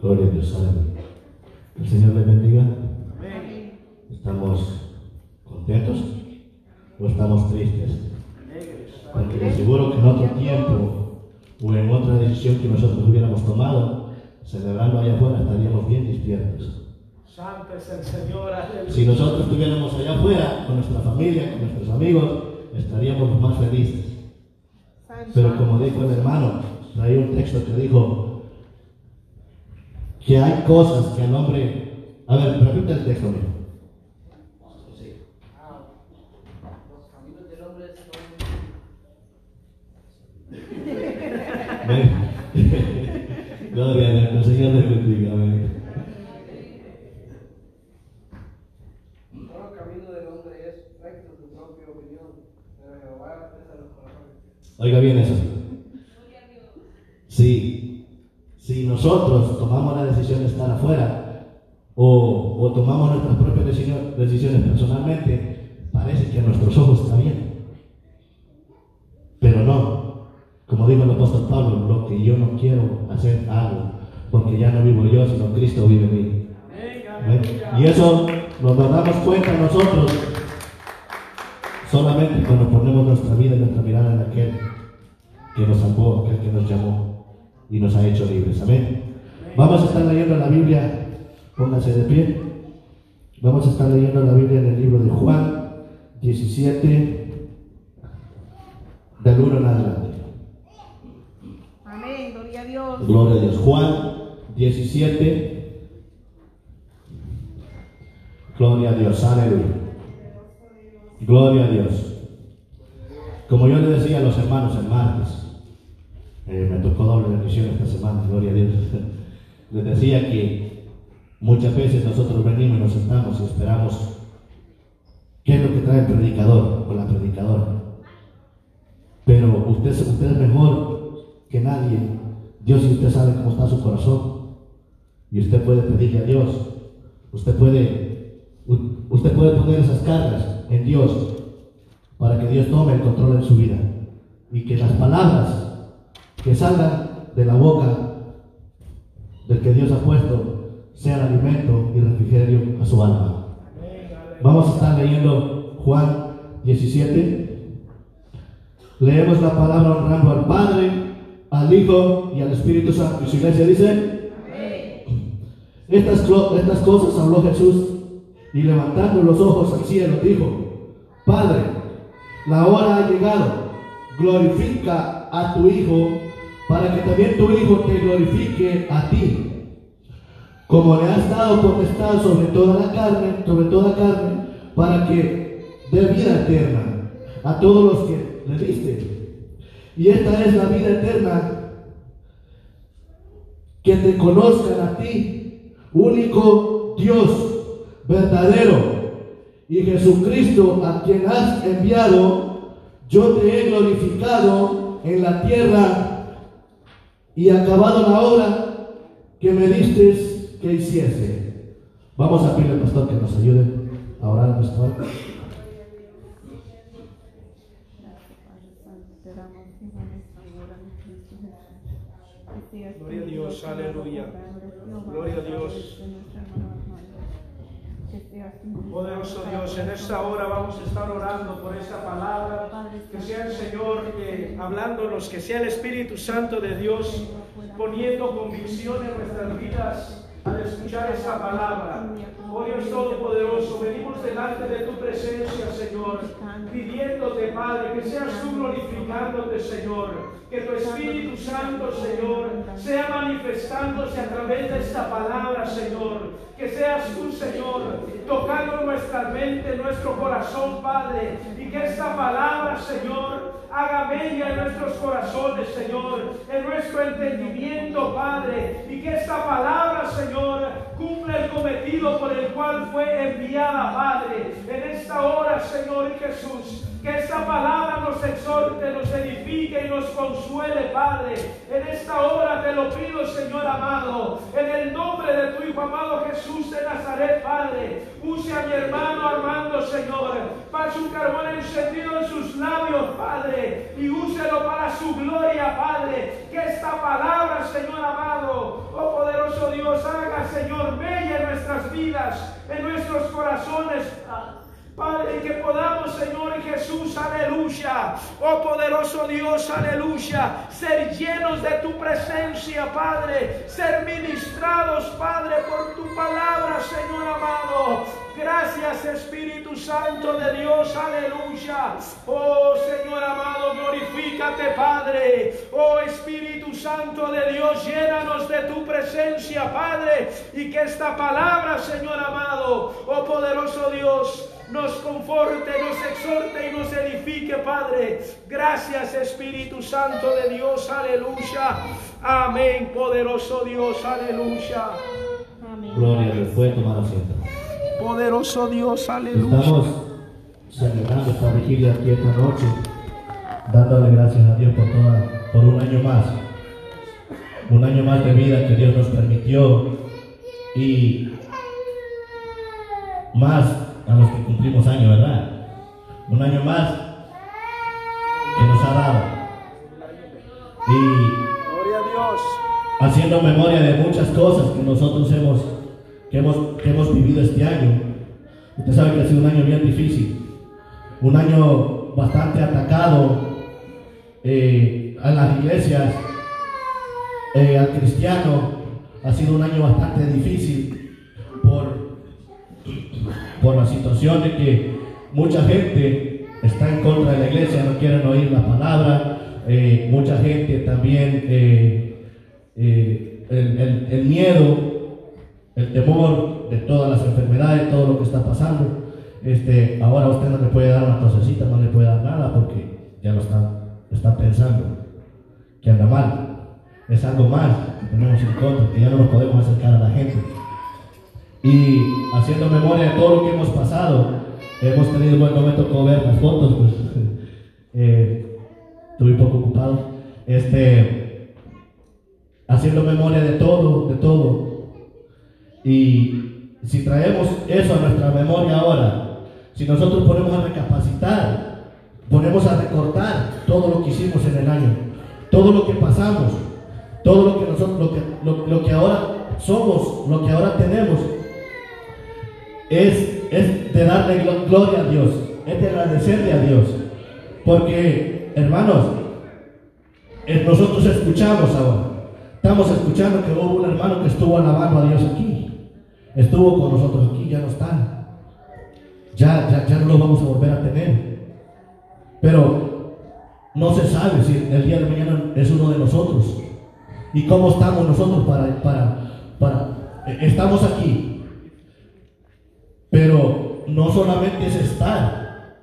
Gloria a Dios, aleluya. Que el Señor le bendiga. ¿Estamos contentos o estamos tristes? Porque de seguro que en otro tiempo o en otra decisión que nosotros hubiéramos tomado, celebrando allá afuera, estaríamos bien despiertos. Santo es el Señor, aleluya. Si nosotros estuviéramos allá afuera, con nuestra familia, con nuestros amigos, estaríamos más felices. Pero como dijo el hermano, traía un texto que dijo que hay cosas que al hombre... A ver, repite el texto. Los caminos del hombre son Amén. Gloria a Dios, que el Señor les bendiga. Amén. Todo camino del hombre es recto en su propia opinión, pero Jehová pesa los corazones. Oiga bien eso. Si, si nosotros tomamos la decisión de estar afuera o, o tomamos nuestras propias decisiones personalmente, parece que a nuestros ojos está bien. Pero no. Como dijo el apóstol Pablo, lo que yo no quiero hacer hago, porque ya no vivo yo, sino Cristo vive en mí. Y eso nos damos cuenta nosotros solamente cuando ponemos nuestra vida y nuestra mirada en aquel que nos salvó, aquel que nos llamó y nos ha hecho libres. Amén. Vamos a estar leyendo la Biblia, pónganse de pie. Vamos a estar leyendo la Biblia en el libro de Juan 17, del 1 en adelante. Amén, gloria a Dios. Gloria a Dios. Juan 17. Gloria a Dios. Aleluya. Gloria a Dios. Como yo le decía a los hermanos el martes, eh, me tocó doble bendición esta semana, gloria a Dios. Les decía que muchas veces nosotros venimos y nos sentamos y esperamos qué es lo que trae el predicador o la predicadora. Pero usted, usted es mejor que nadie. Dios y usted sabe cómo está su corazón. Y usted puede pedirle a Dios. Usted puede, usted puede poner esas cargas en Dios para que Dios tome el control en su vida. Y que las palabras que salgan de la boca del que Dios ha puesto sean alimento y refrigerio a su alma. Vamos a estar leyendo Juan 17. Leemos la palabra honrando al Padre, al Hijo y al Espíritu Santo. Y su iglesia dice, estas, estas cosas habló Jesús y levantando los ojos al cielo dijo, Padre, la hora ha llegado, glorifica a tu Hijo para que también tu Hijo te glorifique a ti. Como le has dado potestad sobre toda la carne, sobre toda carne, para que dé vida eterna a todos los que le diste. Y esta es la vida eterna, que te conozcan a ti, único Dios verdadero, y Jesucristo a quien has enviado, yo te he glorificado en la tierra y acabado la obra que me diste que hiciese. Vamos a pedirle al pastor que nos ayude a orar, pastor. Gloria a Dios, aleluya. Gloria a Dios. Poderoso Dios, en esta hora vamos a estar orando por esta palabra. Que sea el Señor eh, hablándonos, que sea el Espíritu Santo de Dios poniendo convicción en nuestras vidas al escuchar esta palabra. Oh Dios Todopoderoso, venimos delante de tu presencia, Señor, pidiéndote, Padre, que seas tú glorificándote, Señor. Que tu Espíritu Santo, Señor, sea manifestándose a través de esta palabra, Señor. Que seas tú, Señor, tocando nuestra mente, nuestro corazón, Padre. Y que esta palabra, Señor, haga mella en nuestros corazones, Señor, en nuestro entendimiento, Padre, y que esta palabra, Señor, cumpla el cometido por el cual fue enviada, Padre, en esta hora, Señor Jesús. Que esta palabra nos exhorte, nos edifique y nos consuele, Padre. En esta hora te lo pido, Señor amado, en el nombre de tu Hijo amado Jesús de Nazaret, Padre. Use a mi hermano Armando, Señor, para su carbón encendido en sus labios, Padre, y úselo para su esta palabra, Señor amado, oh poderoso Dios, haga, Señor, bella en nuestras vidas, en nuestros corazones. Padre, que podamos, Señor Jesús, aleluya. Oh poderoso Dios, aleluya. Ser llenos de tu presencia, Padre. Ser ministrados, Padre, por tu palabra, Señor amado. Gracias, Espíritu Santo de Dios, aleluya. Oh Señor amado, glorifícate, Padre. Oh Espíritu Santo de Dios, llénanos de tu presencia, Padre. Y que esta palabra, Señor amado, oh poderoso Dios, nos conforte, nos exhorte y nos edifique, Padre. Gracias, Espíritu Santo de Dios, aleluya. Amén, poderoso Dios, aleluya. Amén. Gloria a Dios. Puede tomar asiento. Poderoso Dios, aleluya. Estamos celebrando esta vigilia aquí esta noche, dándole gracias a Dios por, toda, por un año más. Un año más de vida que Dios nos permitió y más a los que cumplimos año, ¿verdad? Un año más que nos ha dado. Y haciendo memoria de muchas cosas que nosotros hemos, que hemos, que hemos vivido este año. Usted sabe que ha sido un año bien difícil, un año bastante atacado eh, a las iglesias, eh, al cristiano. Ha sido un año bastante difícil por la situación de que mucha gente está en contra de la iglesia, no quieren oír la palabra, eh, mucha gente también, eh, eh, el, miedo, el temor de todas las enfermedades, todo lo que está pasando. Este, ahora usted no le puede dar una tosecita, no le puede dar nada porque ya lo está, está pensando que anda mal. Es algo más que tenemos en contra, que ya no nos podemos acercar a la gente. Y haciendo memoria de todo lo que hemos pasado, hemos tenido un buen momento con ver las fotos, pues eh, estuve un poco ocupado. Este, haciendo memoria de todo, de todo. Y si traemos eso a nuestra memoria ahora, si nosotros ponemos a recapacitar, ponemos a recortar todo lo que hicimos en el año, todo lo que pasamos, todo lo que nosotros, lo que, lo que ahora somos, lo que ahora tenemos, es, es de darle gloria a Dios, es de agradecerle a Dios. Porque, hermanos, eh, nosotros escuchamos ahora, estamos escuchando que hubo un hermano que estuvo alabando a Dios aquí, estuvo con nosotros aquí, ya no está. Ya, ya, ya no lo vamos a volver a tener. Pero no se sabe si el día de mañana es uno de nosotros. ¿Y cómo estamos nosotros para, para, para, eh, estamos aquí, pero no solamente es estar,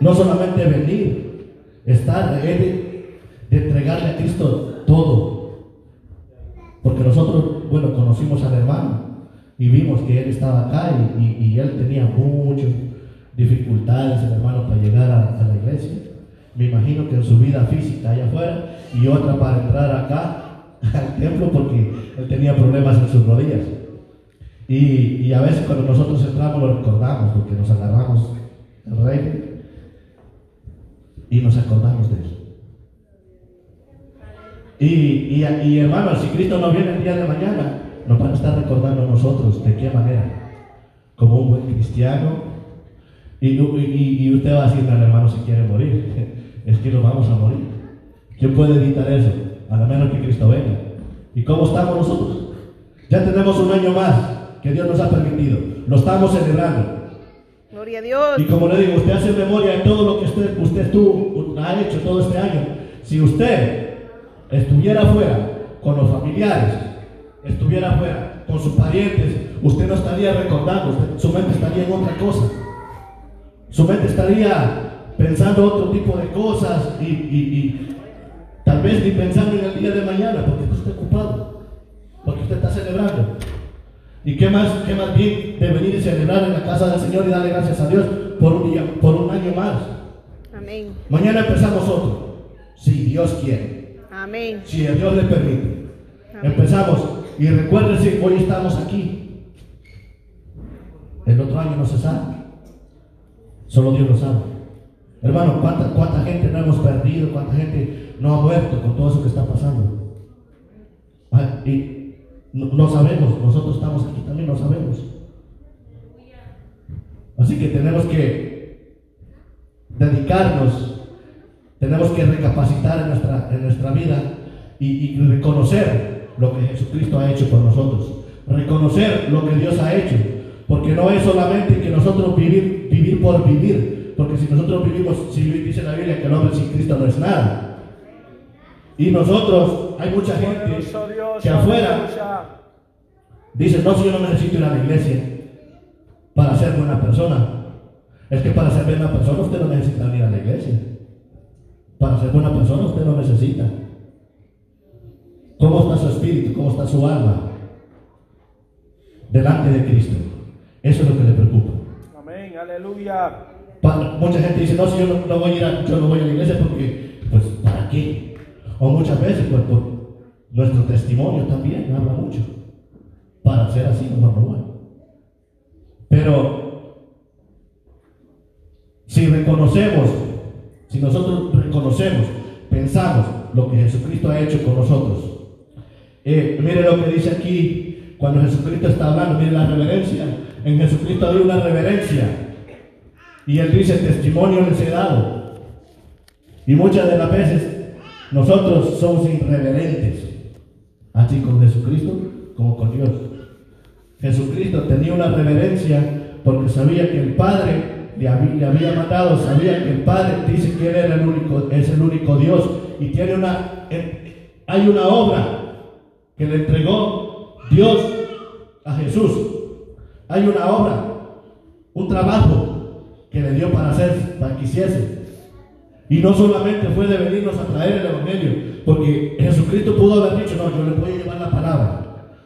no solamente venir, estar, es de, entregarle a Cristo todo. Porque nosotros, bueno, conocimos al hermano y vimos que él estaba acá y, él tenía muchas dificultades, el hermano, para llegar a la iglesia. Me imagino que en su vida física allá afuera y otra para entrar acá al templo porque él tenía problemas en sus rodillas. Y, a veces cuando nosotros entramos lo recordamos porque nos agarramos el rey y nos acordamos de él. Y, y, y hermanos, si Cristo no viene el día de mañana, nos van a estar recordando nosotros de qué manera, como un buen cristiano. Y, y, usted va a decir, hermano, si quiere morir, es que nos vamos a morir. ¿Quién puede evitar eso? A lo menos que Cristo venga. ¿Y cómo estamos nosotros? Ya tenemos un año más que Dios nos ha permitido. Lo estamos celebrando. Gloria a Dios. Y como le digo, usted hace memoria de todo lo que usted, usted tú, ha hecho todo este año. Si usted estuviera afuera con los familiares, estuviera afuera con sus parientes, usted no estaría recordando, su mente estaría en otra cosa. Su mente estaría pensando otro tipo de cosas y, y tal vez ni pensando en el día de mañana, porque usted está ocupado, porque usted está celebrando. ¿Y qué más, qué más bien de venir y celebrar en la casa del Señor y darle gracias a Dios por un, día, por un año más? Amén. Mañana empezamos otro, si Dios quiere. Amén. Si Dios le permite. Empezamos. Y recuérdense, hoy estamos aquí. El otro año no se sabe. Solo Dios lo sabe. Hermano, ¿cuánta, ¿cuánta gente no hemos perdido? ¿Cuánta gente no ha muerto con todo eso que está pasando? Ah, y no, no sabemos, nosotros estamos aquí también, no sabemos. Así que tenemos que dedicarnos, tenemos que recapacitar en nuestra, en nuestra vida y, y reconocer lo que Jesucristo ha hecho por nosotros. Reconocer lo que Dios ha hecho. Porque no es solamente que nosotros vivir, vivir por vivir. Porque si nosotros vivimos, si dice la Biblia que el hombre sin Cristo no es nada. Y nosotros, hay mucha gente que afuera. Dice, no, si yo no necesito ir a la iglesia para ser buena persona. Es que para ser buena persona usted no necesita ir a la iglesia. Para ser buena persona usted no necesita. ¿Cómo está su espíritu? ¿Cómo está su alma? Delante de Cristo. Eso es lo que le preocupa. Amén, aleluya. Mucha gente dice, no, si yo no, no voy a ir a, yo no voy a la iglesia porque, pues, ¿para qué? O muchas veces, pues, por nuestro testimonio también habla mucho. Para ser así, mejor no voy. Pero, si reconocemos, si nosotros reconocemos, pensamos lo que Jesucristo ha hecho con nosotros, eh, mire lo que dice aquí, cuando Jesucristo está hablando, mire la reverencia. En Jesucristo hay una reverencia. Y él dice, testimonio les he dado. Y muchas de las veces nosotros somos irreverentes, así con Jesucristo como con Dios. Jesucristo tenía una reverencia porque sabía que el Padre le había, le había matado, sabía que el Padre dice que Él era el único, es el único Dios y tiene una, hay una obra que le entregó Dios a Jesús. Hay una obra, un trabajo que le dio para hacer, para que hiciese. Y no solamente fue de venirnos a traer el Evangelio, porque Jesucristo pudo haber dicho, no, yo le voy a llevar la palabra,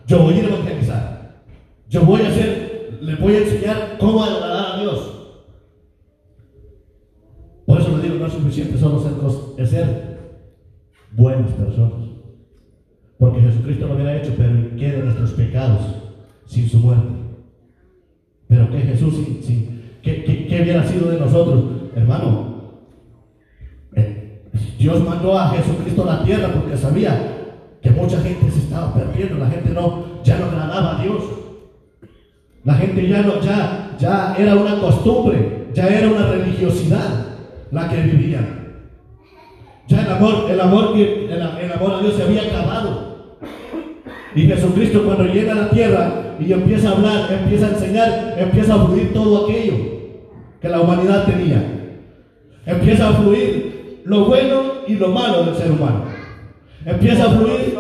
yo voy a evangelizar, yo voy a hacer, le voy a enseñar cómo agradar a Dios. Por eso le digo, no es suficiente solo ser, ser buenas personas. Porque Jesucristo lo hubiera hecho, pero quiere nuestros pecados sin su muerte. Pero que Jesús, ¿qué, qué, qué hubiera sido de nosotros? Hermano, eh, Dios mandó a Jesucristo a la tierra porque sabía que mucha gente se estaba perdiendo, la gente no, ya no agradaba a Dios. La gente ya no, ya, ya era una costumbre, ya era una religiosidad la que vivían. Ya el amor, el amor, que- el, el amor a Dios se había acabado. Y Jesucristo cuando llega a la tierra y empieza a hablar, empieza a enseñar, empieza a fluir todo aquello que la humanidad tenía. Empieza a fluir lo bueno y lo malo del ser humano. Empieza a fluir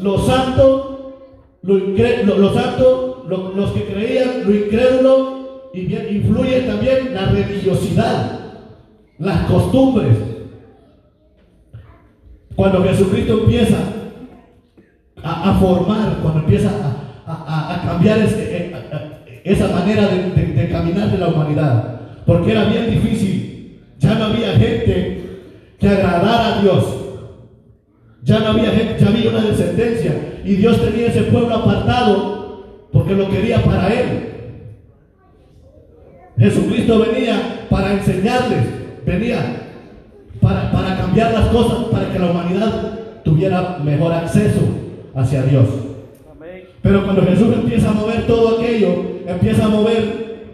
lo santo, lo- lo santo, lo- los que creían, lo incrédulo, influye también la religiosidad, las costumbres. Cuando Jesucristo empieza a, formar, cuando empieza a, cambiar ese- a- esa manera de, de- de caminar de la humanidad, porque era bien difícil, ya no había gente que agradara a Dios. Ya no había gente, ya había una descendencia y Dios tenía ese pueblo apartado porque lo quería para él. Jesucristo venía para enseñarles, venía para, para cambiar las cosas, para que la humanidad tuviera mejor acceso hacia Dios. Pero cuando Jesús empieza a mover todo aquello, empieza a mover,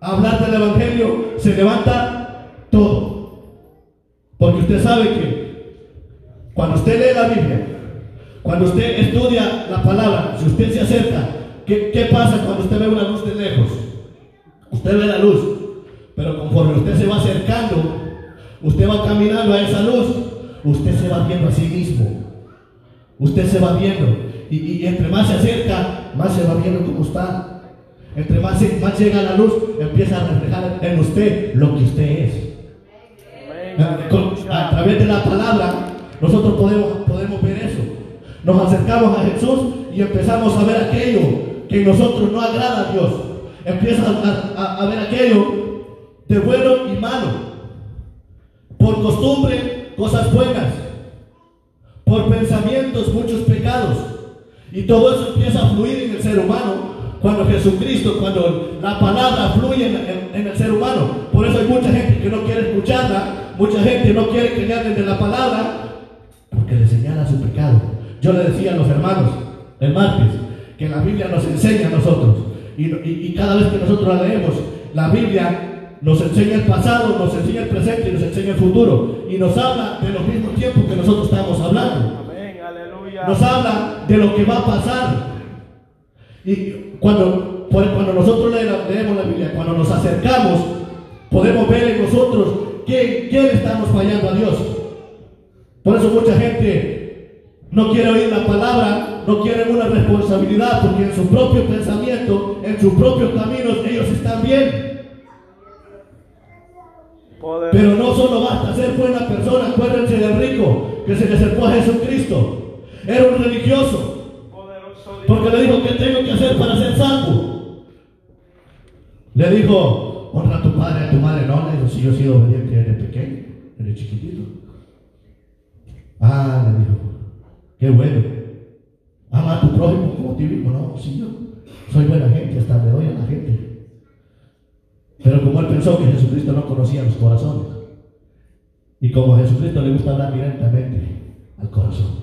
a hablar del Evangelio, se levanta todo. Porque usted sabe que cuando usted lee la Biblia, cuando usted estudia la palabra, si usted se acerca, ¿qué, qué pasa cuando usted ve una luz de lejos? Usted ve la luz, pero conforme usted se va acercando, usted va caminando a esa luz, usted se va viendo a sí mismo. Usted se va viendo. Y, y entre más se acerca, más se va viendo cómo está. Entre más, más llega la luz, empieza a reflejar en usted lo que usted es. A través de la palabra, nosotros podemos, podemos ver eso. Nos acercamos a Jesús y empezamos a ver aquello que nosotros no agrada a Dios. Empieza a, ver aquello de bueno y malo. Por costumbre, cosas buenas. Por pensamientos, muchos pecados. Y todo eso empieza a fluir en el ser humano cuando Jesucristo, cuando la palabra fluye en el ser humano. Por eso hay mucha gente que no quiere escucharla, mucha gente no quiere que le hablen de la palabra, porque le señala su pecado. Yo le decía a los hermanos el martes que la Biblia nos enseña a nosotros, y, y- y cada vez que nosotros la leemos, la Biblia nos enseña el pasado, nos enseña el presente y nos enseña el futuro, y nos habla de los mismos tiempos que nosotros estamos hablando Amén, aleluya. nos habla de lo que va a pasar. Y cuando, cuando nosotros le- leemos la Biblia, cuando nos acercamos, podemos ver en nosotros que, que le estamos fallando a Dios. Por eso mucha gente no quiere oír la palabra, no quiere una responsabilidad, porque en su propio pensamiento, en sus propios caminos, ellos están bien. Poder- Pero no solo basta ser buena persona, acuérdense del rico que se le acercó a Jesucristo. Era un religioso. Porque le dijo, ¿qué tengo que hacer para ser salvo? Le dijo, honra a tu padre a tu madre. No, le dijo, si yo he sido obediente desde pequeño, desde chiquitito. Ah, le dijo, qué bueno. Ama a tu prójimo como a ti mismo. No, sí, yo soy buena gente, hasta le doy a la gente. Pero como él pensó que Jesucristo no conocía los corazones, y como a Jesucristo le gusta hablar directamente al corazón,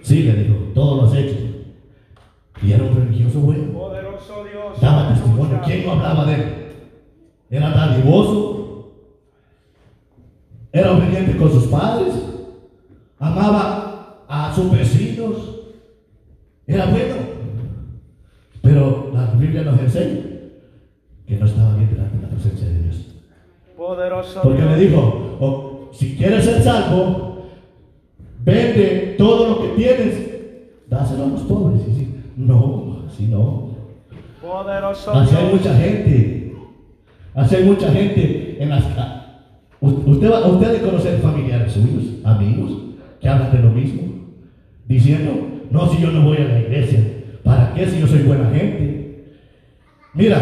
Sí, le dijo, todo lo has hecho. Y era un religioso bueno. Poderoso Dios. Daba testimonio. ¿Quién no hablaba de él? Era dadivoso. Era obediente con sus padres. Amaba a sus vecinos. Era bueno. Pero la Biblia nos enseña que no estaba bien delante de la presencia de Dios. Poderoso Porque Dios. le dijo, "O, si quieres ser salvo, vende todo lo que tienes, dáselo a los pobres. Y sí, no, así no. Poderoso Así hay Dios. mucha gente. Así hay mucha gente en las Usted va, usted debe conocer familiares suyos, amigos, que hablan de lo mismo, diciendo, no, si yo no voy a la iglesia, ¿para qué si yo soy buena gente? Mira,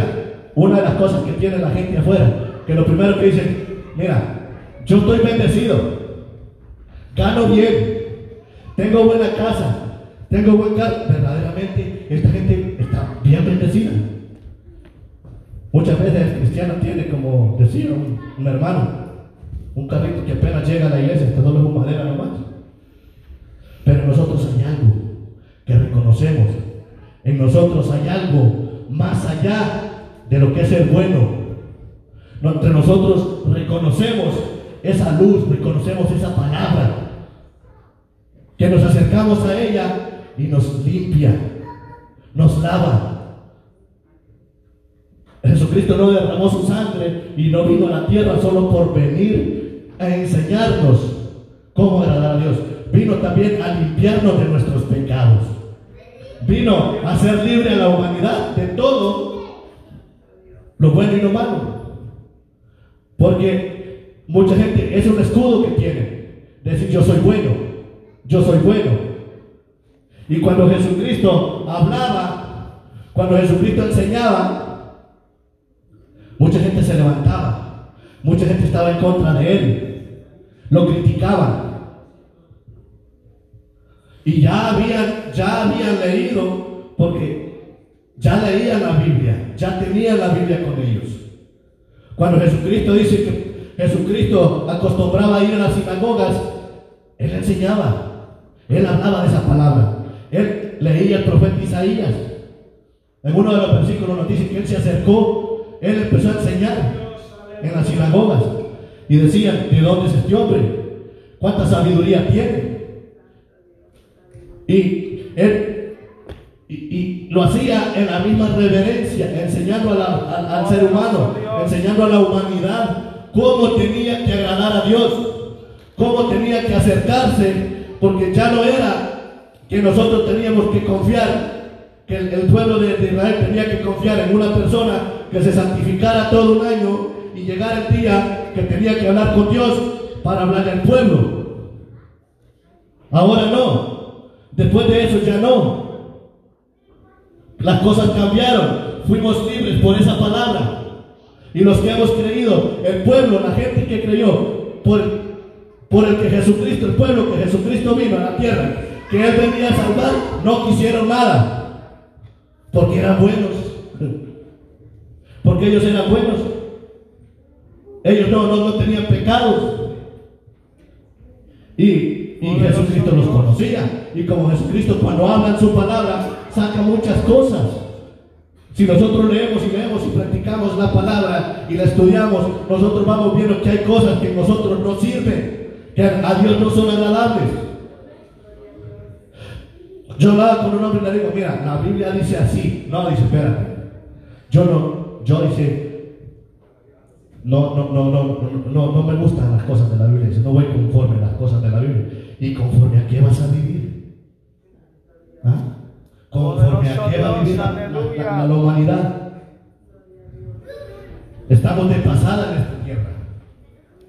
una de las cosas que tiene la gente afuera, que lo primero que dicen, mira, yo estoy bendecido, gano bien, tengo buena casa, tengo buen carro. Verdaderamente, esta gente está bien bendecida. Muchas veces el cristiano tiene, como decía un, hermano, un carrito que apenas llega a la iglesia, está solo un madera nomás. Pero nosotros hay algo que reconocemos. En nosotros hay algo más allá de lo que es ser bueno. No, Entre nosotros reconocemos esa luz, reconocemos esa palabra. Que nos acercamos a ella y nos limpia, nos lava. Jesucristo no derramó su sangre y no vino a la tierra solo por venir a enseñarnos cómo agradar a Dios. Vino también a limpiarnos de nuestros pecados. Vino a ser libre a la humanidad de todo lo bueno y lo malo. Porque mucha gente es un escudo que tiene. Decir yo soy bueno, yo soy bueno. Y cuando Jesucristo hablaba, cuando Jesucristo enseñaba, mucha gente se levantaba, mucha gente estaba en contra de él, lo criticaban. Y ya habían, ya habían leído, porque ya leían la Biblia, ya tenían la Biblia con ellos. Cuando Jesucristo dice que Jesucristo acostumbraba a ir a las sinagogas, él enseñaba, él hablaba de esa palabra, él leía el profeta Isaías. En uno de los versículos nos dice que él se acercó, él empezó a enseñar en las sinagogas y decían, ¿de dónde es este hombre? ¿Cuánta sabiduría tiene? Y él y, y lo hacía en la misma reverencia, enseñando a la- al, ser humano, enseñando a la humanidad cómo tenía que agradar a Dios, cómo tenía que acercarse, porque ya no era que nosotros teníamos que confiar, que el, pueblo de Israel tenía que confiar en una persona que se santificara todo un año y llegara el día que tenía que hablar con Dios para hablar al pueblo. Ahora no. Después de eso ya no. Las cosas cambiaron. Fuimos libres por esa palabra. Y los que hemos creído, el pueblo, la gente que creyó, por, por el que Jesucristo, el pueblo que Jesucristo vino a la tierra, que Él venía a salvar, no quisieron nada. Porque eran buenos. Porque ellos eran buenos. Ellos no, no, no tenían pecados. Y, y Jesucristo los conocía. Y como Jesucristo cuando habla en su palabra, saca muchas cosas. Si nosotros leemos y leemos y practicamos la palabra y la estudiamos, nosotros vamos viendo que hay cosas que nosotros no sirven, que a Dios no son agradables. Yo hablaba con un hombre y le digo, mira, la Biblia dice así. No, dice, espérate. Yo no, yo dice, no, no, no, no, no, no me gustan las cosas de la Biblia. No voy conforme a las cosas de la Biblia. ¿Y conforme a qué vas a vivir? ¿Ah? ¿Conforme a qué va a vivir la, la- humanidad? Estamos de pasada en esta tierra.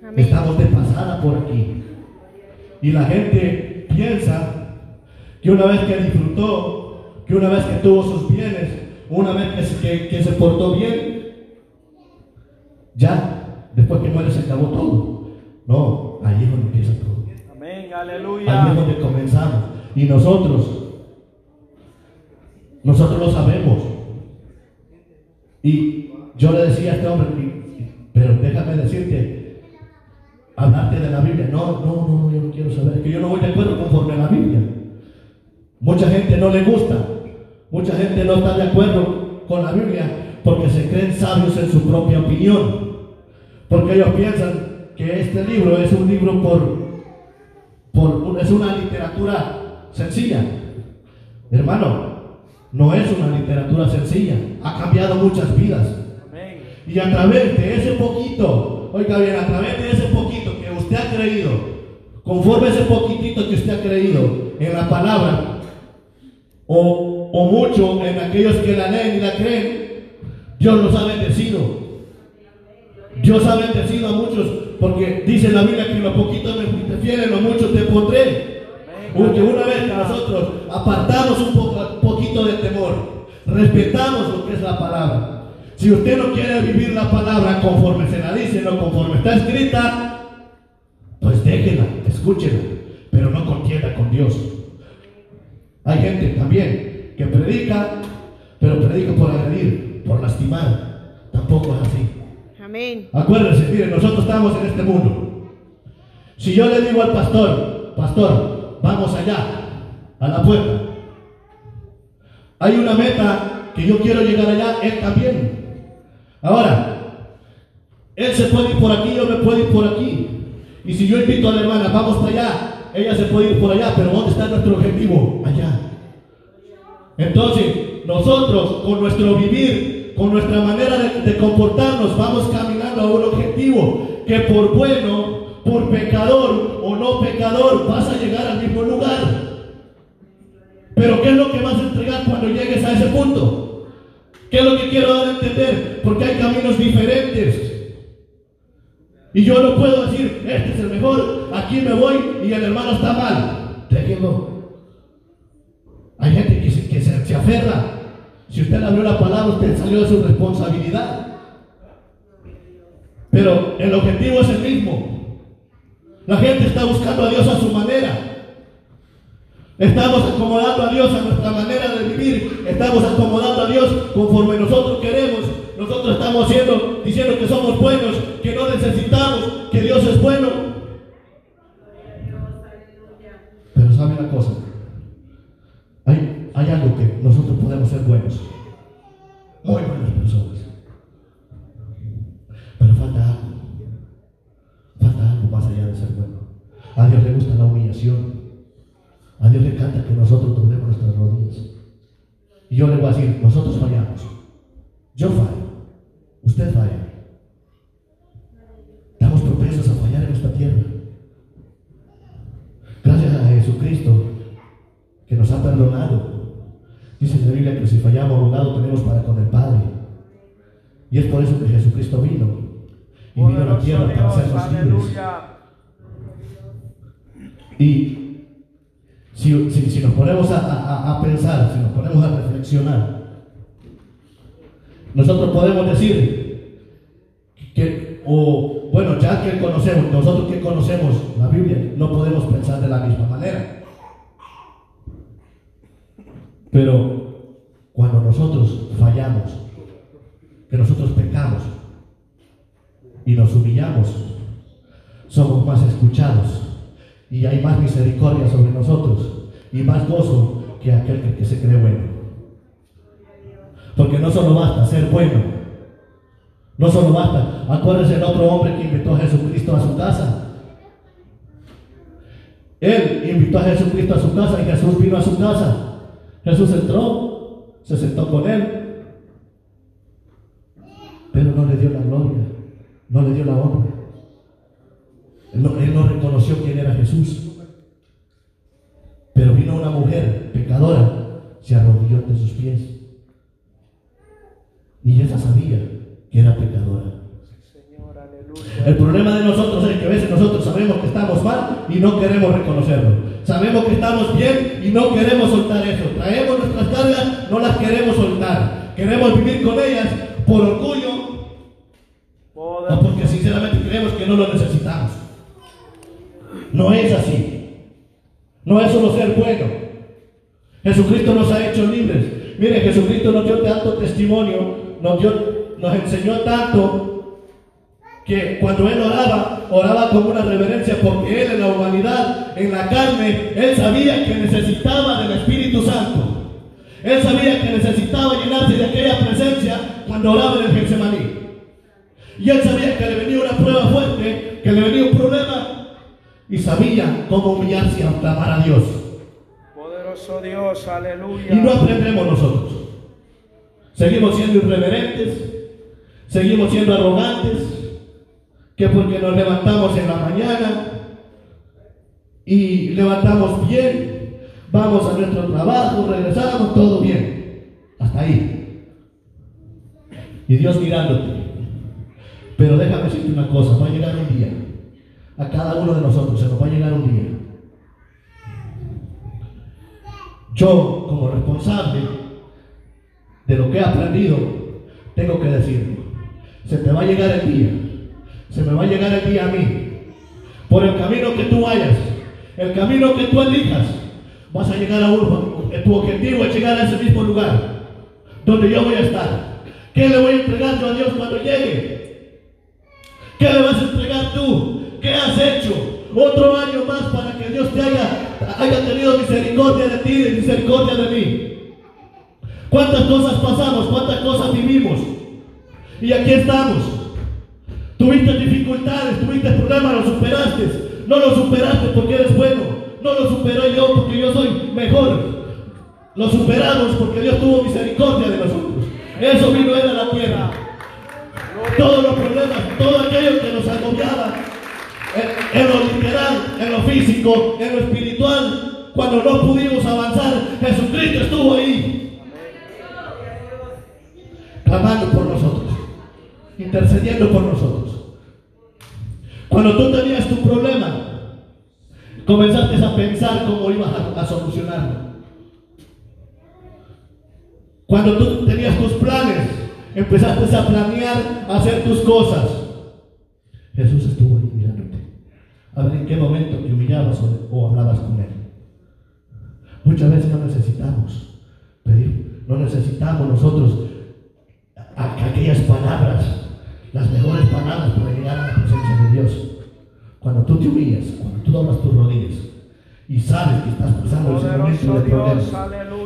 Amén. Estamos de pasada por aquí. Y la gente piensa que una vez que disfrutó, que una vez que tuvo sus bienes, una vez que se, que- que se portó bien, ya, después que muere se acabó todo. No, ahí es donde empieza todo. Amén, Ahí es aleluya. donde comenzamos. Y nosotros, nosotros lo sabemos. Y yo le decía a este hombre, pero déjame decirte, hablarte de la Biblia. No, no, no, yo no quiero saber, es que yo no voy de acuerdo conforme a la Biblia. Mucha gente no le gusta, mucha gente no está de acuerdo con la Biblia porque se creen sabios en su propia opinión. Porque ellos piensan que este libro es un libro por, por es una literatura sencilla. Hermano, no es una literatura sencilla. Ha cambiado muchas vidas. Amén. Y a través de ese poquito, oiga bien, a través de ese poquito que usted ha creído, conforme ese poquitito que usted ha creído en la palabra, o, o mucho en aquellos que la leen y la creen, Dios los ha bendecido. Dios ha bendecido a muchos porque dice la Biblia que lo poquito me fuiste fiel, en lo mucho te pondré. Porque una vez que nosotros apartamos un poco, poquito de temor, respetamos lo que es la palabra. Si usted no quiere vivir la palabra conforme se la dice, no conforme está escrita, pues déjela, escúchela, pero no contienda con Dios. Hay gente también que predica, pero predica por agredir, por lastimar. Tampoco es así. Acuérdense, miren, nosotros estamos en este mundo. Si yo le digo al pastor, pastor, vamos allá, a la puerta. Hay una meta que yo quiero llegar allá, él también. Ahora, él se puede ir por aquí, yo me puedo ir por aquí. Y si yo invito a la hermana, vamos para allá, ella se puede ir por allá, pero ¿dónde está nuestro objetivo? Allá. Entonces, nosotros con nuestro vivir, con nuestra manera de, comportarnos, vamos caminando a un objetivo que por bueno, por pecador o no pecador, vas a llegar al mismo lugar. Pero ¿qué es lo que vas a entregar cuando llegues a ese punto? ¿Qué es lo que quiero dar a entender? Porque hay caminos diferentes. Y yo no puedo decir, este es el mejor, aquí me voy y el hermano está mal. Hay gente que se, se aferra. Si usted abrió la palabra, usted salió de su responsabilidad. Pero el objetivo es el mismo. La gente está buscando a Dios a su manera. Estamos acomodando a Dios a nuestra manera de vivir. Estamos acomodando a Dios conforme nosotros queremos. Nosotros estamos haciendo, diciendo que somos buenos, que no necesitamos, que Dios es bueno. Pero sabe una cosa. Hay, hay algo que nosotros. Muy buenas personas. Pero falta algo. Falta algo más allá de ser bueno. A Dios le gusta la humillación. A Dios le encanta que nosotros doblemos nuestras rodillas. Y yo le voy a decir, nosotros fallamos. Yo fallo. Usted falla. Estamos propensos a fallar en esta tierra. Gracias a Jesucristo que nos ha perdonado. Dice la Biblia que si fallamos rogado tenemos para con el Padre. Y es por eso que Jesucristo vino. Y vino a la tierra para hacernos libres. Y si, si- si nos ponemos a, a- a pensar, si nos ponemos a reflexionar, nosotros podemos decir que, o bueno, ya que conocemos, nosotros que conocemos la Biblia, no podemos pensar de la misma manera. Pero cuando nosotros fallamos, que nosotros pecamos y nos humillamos, somos más escuchados y hay más misericordia sobre nosotros y más gozo que aquel que, se cree bueno. Porque no solo basta ser bueno, no solo basta, acuérdense del otro hombre que invitó a Jesucristo a su casa. Él invitó a Jesucristo a su casa y Jesús vino a su casa. Jesús entró, se sentó con él, pero no le dio la gloria, no le dio la honra. Él no, reconoció quién era Jesús. Pero vino una mujer pecadora, se arrodilló ante sus pies. Y ella sabía que era pecadora. El problema de nosotros es que a veces nosotros sabemos que estamos mal y no queremos reconocerlo. Sabemos que estamos bien y no queremos soltar eso. Traemos nuestras cargas, no las queremos soltar. Queremos vivir con ellas por orgullo o porque sinceramente creemos que no lo necesitamos. No es así. No es solo ser bueno. Jesucristo nos ha hecho libres. Mire, Jesucristo nos dio tanto testimonio, nos, dio, nos enseñó tanto que cuando él oraba, oraba con una reverencia porque él en la humanidad, en la carne, él sabía que necesitaba del Espíritu Santo. Él sabía que necesitaba llenarse de aquella presencia cuando oraba en el Getsemaní. Y él sabía que le venía una prueba fuerte, que le venía un problema, y sabía cómo humillarse y clamar a Dios. Poderoso Dios, aleluya. Y no aprendemos nosotros. Seguimos siendo irreverentes, seguimos siendo arrogantes, que porque nos levantamos en la mañana y levantamos bien, vamos a nuestro trabajo, regresamos, todo bien. Hasta ahí. Y Dios mirándote. Pero déjame decirte una cosa, va a llegar un día. A cada uno de nosotros se nos va a llegar un día yo como responsable de lo que he aprendido, tengo que decirlo. Se te va a llegar el día, se me va a llegar el día a mí. Por el camino que tú vayas, el camino que tú elijas, vas a llegar a uno. Tu objetivo es llegar a ese mismo lugar donde yo voy a estar. ¿Qué le voy a entregar yo a Dios cuando llegue? ¿Qué le vas a entregar tú? ¿Qué has hecho? Otro año más para que Dios te haya, haya tenido misericordia de ti y misericordia de mí. ¿Cuántas cosas pasamos? ¿Cuántas cosas vivimos? Y aquí estamos. Tuviste dificultades, tuviste problemas, lo superaste. No lo superaste porque eres bueno. No lo superé yo porque yo soy mejor. Lo superamos porque Dios tuvo misericordia de nosotros. Eso vino Él a la tierra. Todos los problemas, todo aquello que nos agobiaba, en, lo literal, en lo físico, en lo espiritual, cuando no pudimos avanzar, Jesucristo estuvo ahí, clamando por nosotros, intercediendo por nosotros. Cuando tú tenías tu problema, comenzaste a pensar cómo ibas a, solucionarlo. Cuando tú tenías tus planes, empezaste a planear, hacer tus cosas. Jesús estuvo ahí mirándote. A ver en qué momento te humillabas o, o hablabas con Él. Muchas veces no necesitamos pedir, no necesitamos nosotros aquellas palabras, las mejores palabras para llegar a la presencia de Dios. Cuando tú te humillas, cuando tú doblas tus rodillas y sabes que estás pasando ese momento de problemas,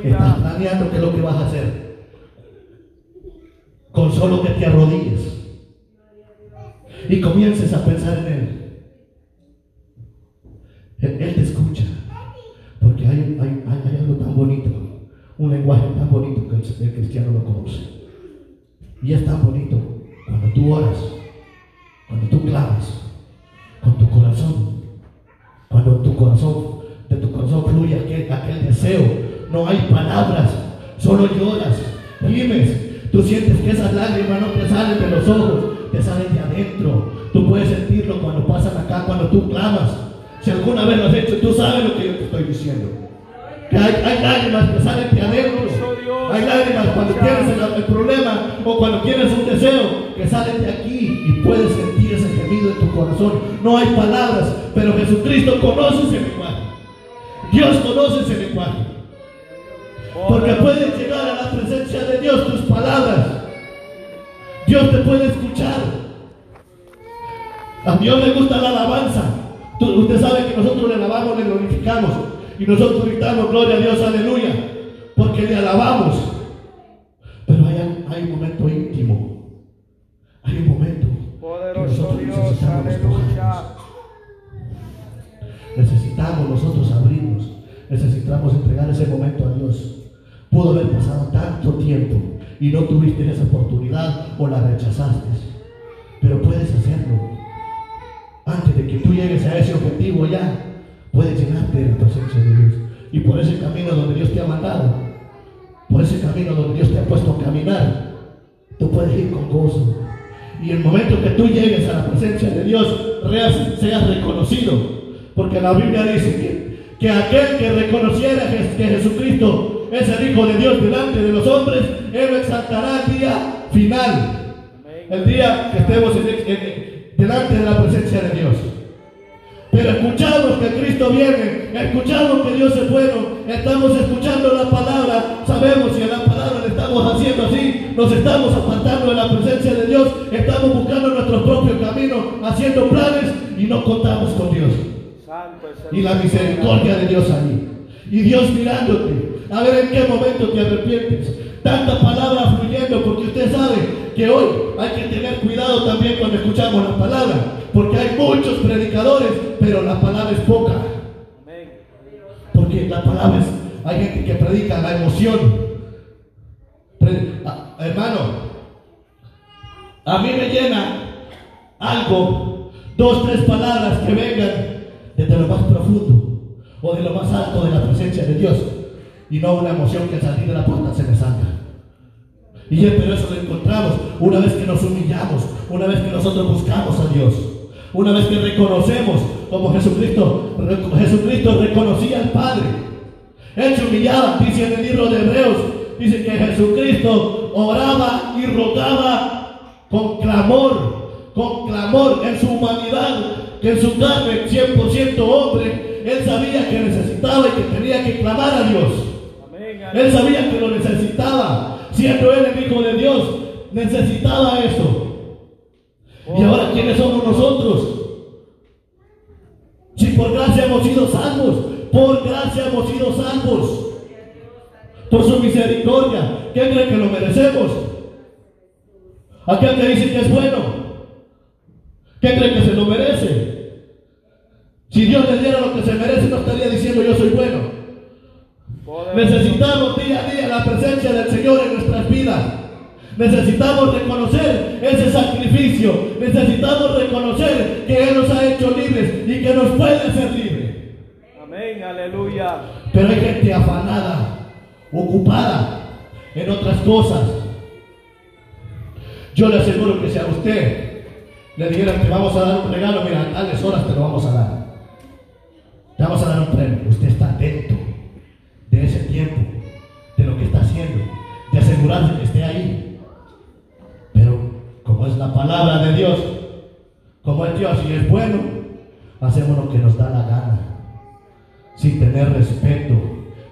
estás planeando qué es lo que vas a hacer. Con solo que te arrodilles y comiences a pensar en Él. Él, Él te escucha. Porque hay, hay- hay- algo tan bonito, un lenguaje tan bonito que el, el cristiano lo conoce. Y es tan bonito cuando tú oras, cuando tú clamas, con tu corazón, cuando tu corazón, de tu corazón fluye aquel, aquel deseo. No hay palabras, solo lloras, gimes. Tú sientes que esas lágrimas no te salen de los ojos, te salen de adentro. Tú puedes sentirlo cuando pasan acá, cuando tú clamas. Si alguna vez lo has hecho, tú sabes lo que yo te estoy diciendo. Que hay, hay lágrimas que salen de adentro. Hay lágrimas cuando tienes el, problema o cuando tienes un deseo que salen de aquí y puedes sentir ese gemido en tu corazón. No hay palabras, pero Jesucristo conoce ese lenguaje. Dios conoce ese lenguaje. Porque puedes llegar a la presencia de Dios tus palabras. Dios te puede escuchar. A Dios le gusta la alabanza. Usted sabe que nosotros le alabamos, le glorificamos. Y nosotros gritamos, gloria a Dios, aleluya. Porque le alabamos. Pero hay, hay un momento íntimo. Hay un momento. que nosotros Dios, necesitamos aleluya. Necesitamos nosotros abrirnos. Necesitamos entregar ese momento a Dios. Pudo haber pasado tanto tiempo y no tuviste esa oportunidad o la rechazaste. Pero puedes hacerlo. Antes de que tú llegues a ese objetivo ya, puedes llenarte de la presencia de Dios. Y por ese camino donde Dios te ha mandado, por ese camino donde Dios te ha puesto a caminar, tú puedes ir con gozo. Y el momento que tú llegues a la presencia de Dios, seas reconocido. Porque la Biblia dice que, que aquel que reconociera que, Jesucristo es el Hijo de Dios delante de los hombres, Él lo exaltará al día final. El día que estemos en- en- delante de la presencia de Dios. Pero escuchamos que Cristo viene, escuchamos que Dios es bueno, estamos escuchando la palabra, sabemos si a la palabra le estamos haciendo así, nos estamos apartando de la presencia de Dios, estamos buscando nuestro propio camino, haciendo planes y no contamos con Dios. Y la misericordia de Dios allí. Y Dios mirándote, a ver en qué momento te arrepientes. Tanta palabra fluyendo, porque usted sabe que hoy hay que tener cuidado también cuando escuchamos la palabra, porque hay muchos predicadores, pero la palabra es poca. Porque la palabra es, hay gente que predica la emoción. Pre- ah, hermano, a mí me llena algo, dos, tres palabras que vengan desde lo más profundo o de lo más alto de la presencia de Dios y no una emoción que al salir de la puerta se me salga. Y ya, pero eso lo encontramos una vez que nos humillamos, una vez que nosotros buscamos a Dios, una vez que reconocemos como Jesucristo, Jesucristo reconocía al Padre. Él se humillaba, dice en el libro de Hebreos, dice que Jesucristo oraba y rogaba con clamor, con clamor en su humanidad, que en su carne 100% hombre, él sabía que necesitaba y que tenía que clamar a Dios. Él sabía que lo necesitaba. Siendo él el Hijo de Dios, necesitaba eso. Y ahora, ¿quiénes somos nosotros? Si por gracia hemos sido salvos, por gracia hemos sido salvos. Por su misericordia. ¿Quién cree que lo merecemos? Aquel que dice que es bueno. ¿Quién cree que se lo merece? Si Dios le diera lo que se merece, no estaría diciendo yo soy bueno. Necesitamos día a día la presencia del Señor en nuestras vidas. Necesitamos reconocer ese sacrificio. Necesitamos reconocer que Él nos ha hecho libres y que nos puede hacer libres. Amén. Aleluya. Pero hay gente afanada, ocupada en otras cosas. Yo le aseguro que si a usted le dijeran que vamos a dar un regalo, mira, a tales horas te lo vamos a dar. Te vamos a dar un premio. Usted Dios y es bueno, hacemos lo que nos da la gana sin tener respeto,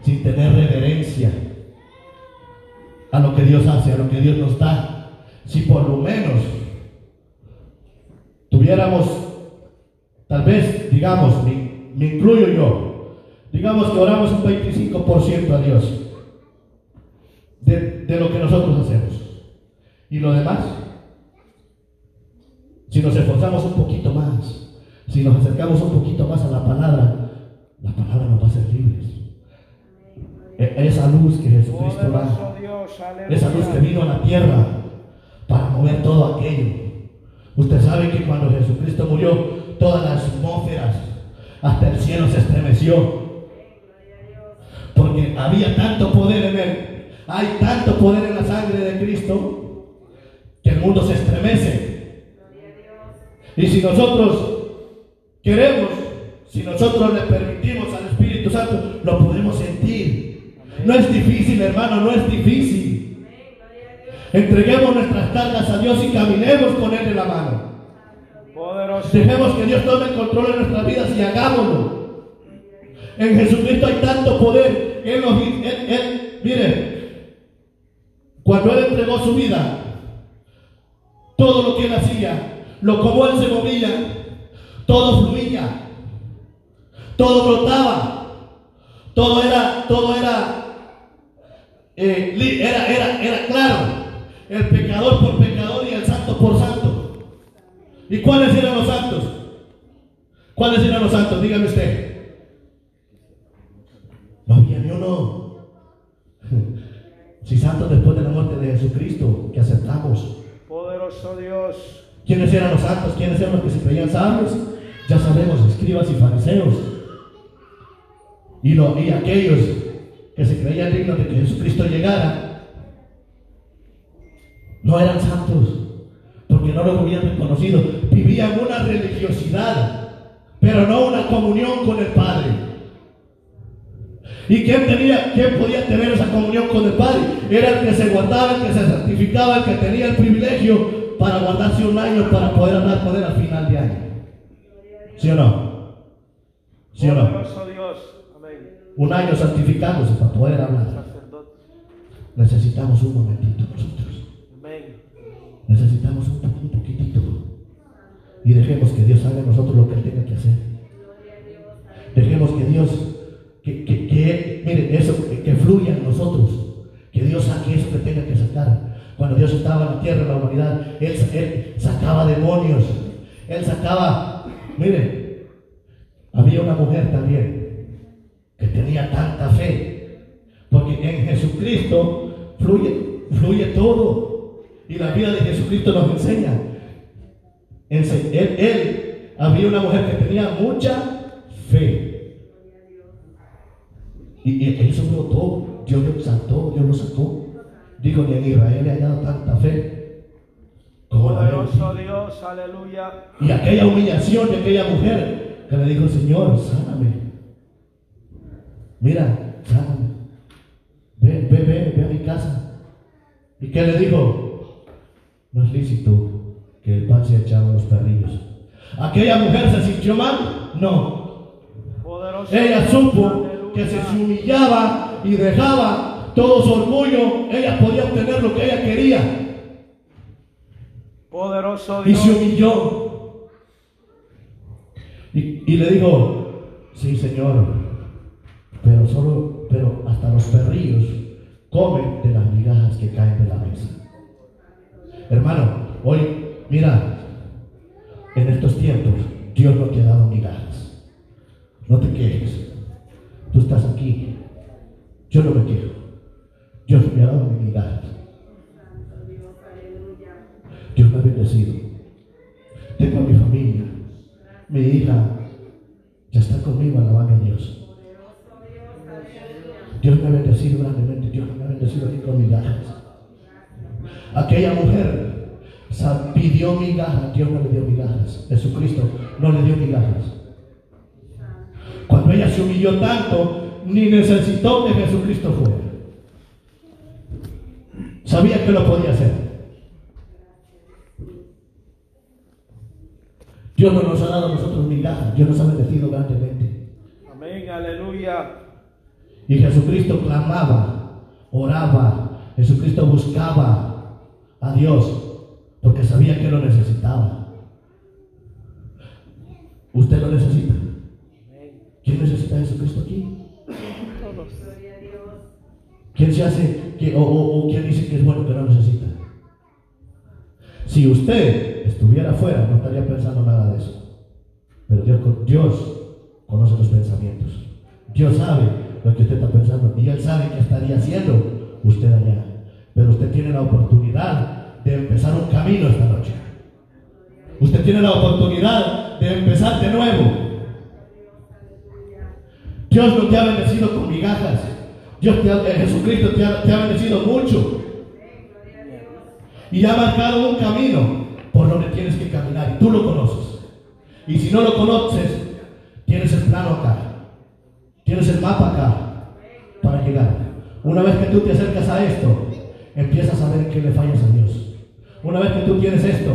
sin tener reverencia a lo que Dios hace, a lo que Dios nos da. Si por lo menos tuviéramos, tal vez, digamos, me, incluyo yo, digamos que oramos un 25% a Dios de lo que nosotros hacemos. Y lo demás, si nos esforzamos un poquito más, si nos acercamos un poquito más a la palabra, la palabra nos va a hacer libres. E- Esa luz que Jesucristo da, esa luz que vino a la tierra para mover todo aquello. Usted sabe que cuando Jesucristo murió, todas las atmósferas, hasta el cielo se estremeció. Porque había tanto poder en él, hay tanto poder en la sangre de Cristo, que el mundo se estremece. Y si nosotros queremos, si nosotros le permitimos al Espíritu Santo, lo podemos sentir. No es difícil, hermano, no es difícil. Entreguemos nuestras cargas a Dios y caminemos con Él en la mano. Poderoso. Dejemos que Dios tome el control de nuestras vidas y hagámoslo. En Jesucristo hay tanto poder. Él, nos- él- él- mire, cuando Él entregó su vida, todo lo que Él hacía, lo como Él se movía, todo fluía, todo brotaba, todo era, todo era, eh, era, era, era claro. El pecador por pecador y el santo por santo. ¿Y cuáles eran los santos? ¿Cuáles eran los santos? Dígame usted. No había ni uno. Si santos después de la muerte de Jesucristo, que aceptamos. Poderoso Dios. ¿Quiénes eran los santos? ¿Quiénes eran los que se creían sabios? Ya sabemos, escribas y fariseos. Y, lo- y aquellos que se creían dignos de que Jesucristo llegara, no eran santos, porque no lo habían reconocido. Vivían una religiosidad, pero no una comunión con el Padre. ¿Y quién tenía, quién podía tener esa comunión con el Padre? Era el que se guardaba, el que se santificaba, el que tenía el privilegio para guardarse un año para poder hablar con él al final de año. ¿Sí o no? ¿Sí o no? Un año santificándose para poder hablar. Necesitamos un momentito nosotros. Necesitamos un, un poquitito. Y dejemos que Dios haga en nosotros lo que Él tenga que hacer. Dejemos que Dios, que, que, que mire, eso, que, que fluya en nosotros. Que Dios saque eso que tenga que sacar. Cuando Dios estaba en la tierra, en la humanidad, Él, él sacaba demonios. Él sacaba, mire, había una mujer también que tenía tanta fe. Porque en Jesucristo fluye, fluye todo. Y la vida de Jesucristo nos enseña. Ense- Él, él, había una mujer que tenía mucha fe. Y, y eso brotó. Dios lo exaltó, Dios lo sacó. Digo, ni en Israel le ha dado tanta fe. Como la Poderoso Dios. Aleluya. y aquella humillación de aquella mujer que le dijo, Señor, sáname. Mira, sáname. Ve, ve, ve, ve a mi casa. ¿Y qué le dijo? No es lícito que el pan sea echado a los perrillos. ¿Aquella mujer se sintió mal? No. Poderoso Ella supo que si se humillaba y dejaba todo su orgullo, ella podía obtener lo que ella quería. Poderoso y Dios. se humilló. Y, y le dijo, sí Señor, pero solo, pero hasta los perrillos comen de las migajas que caen de la mesa. Hermano, hoy, mira, en estos tiempos Dios no te ha dado migajas. No te quejes. Tú estás aquí. Yo no me quejo. Dios me ha dado migajas. Dios me ha bendecido. Tengo a mi familia. Mi hija ya está conmigo alabando a Dios. Dios me ha bendecido grandemente. Dios me ha bendecido aquí con migajas. Aquella mujer pidió migajas. Dios no le dio migajas. Jesucristo no le dio migajas. Cuando ella se humilló tanto, ni necesitó que Jesucristo fuera. Sabía que lo podía hacer. Dios no nos ha dado a nosotros migajas, Dios nos ha bendecido grandemente. Amén. Aleluya. Y Jesucristo clamaba, oraba, Jesucristo buscaba a Dios porque sabía que lo necesitaba. ¿Usted lo necesita? ¿Quién necesita a Jesucristo aquí? Todos. ¿Quién se hace que, o, o- quién dice que es bueno que no necesita? Si usted estuviera afuera, no estaría pensando nada de eso. Pero Dios, Dios conoce los pensamientos. Dios sabe lo que usted está pensando. Y Él sabe qué estaría haciendo usted allá. Pero usted tiene la oportunidad de empezar un camino esta noche. Usted tiene la oportunidad de empezar de nuevo. Dios no te ha bendecido con migajas. Dios te ha- eh, Jesucristo te ha, te ha bendecido mucho. Y ha marcado un camino por donde tienes que caminar. Y tú lo conoces. Y si no lo conoces, tienes el plano acá. Tienes el mapa acá para llegar. Una vez que tú te acercas a esto, empiezas a ver qué le fallas a Dios. Una vez que tú tienes esto,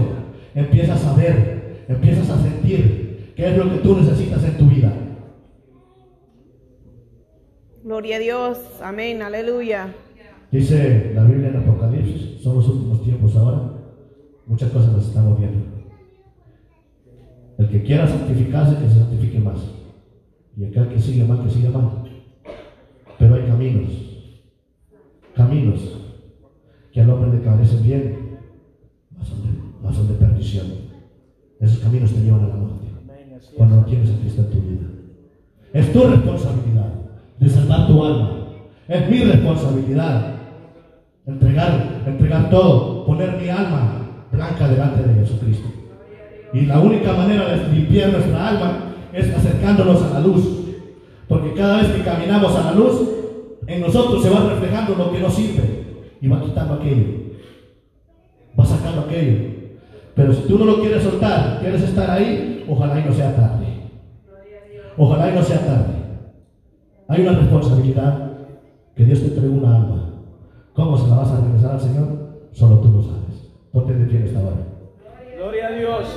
empiezas a ver, empiezas a sentir qué es lo que tú necesitas en tu vida. Gloria a Dios. Amén. Aleluya. Dice la Biblia en Apocalipsis, son los últimos tiempos ahora, muchas cosas las estamos viendo. El que quiera santificarse, que se santifique más. Y aquel que sigue mal, que siga mal. Pero hay caminos, caminos que al hombre le parecen bien, mas son de, mas son de perdición. Esos caminos te llevan a la muerte cuando no tienes a Cristo en tu vida. Es tu responsabilidad de salvar tu alma. Es mi responsabilidad entregar, entregar todo, poner mi alma blanca delante de Jesucristo. Y la única manera de limpiar nuestra alma es acercándonos a la luz. Porque cada vez que caminamos a la luz, en nosotros se va reflejando lo que no sirve y va quitando aquello. Va sacando aquello. Pero si tú no lo quieres soltar, quieres estar ahí, ojalá y no sea tarde. Ojalá y no sea tarde. Hay una responsabilidad que Dios te entregó una alma. ¿Cómo se la vas a regresar al Señor? Solo tú lo sabes. Ponte de pie esta hora. Gloria a Dios.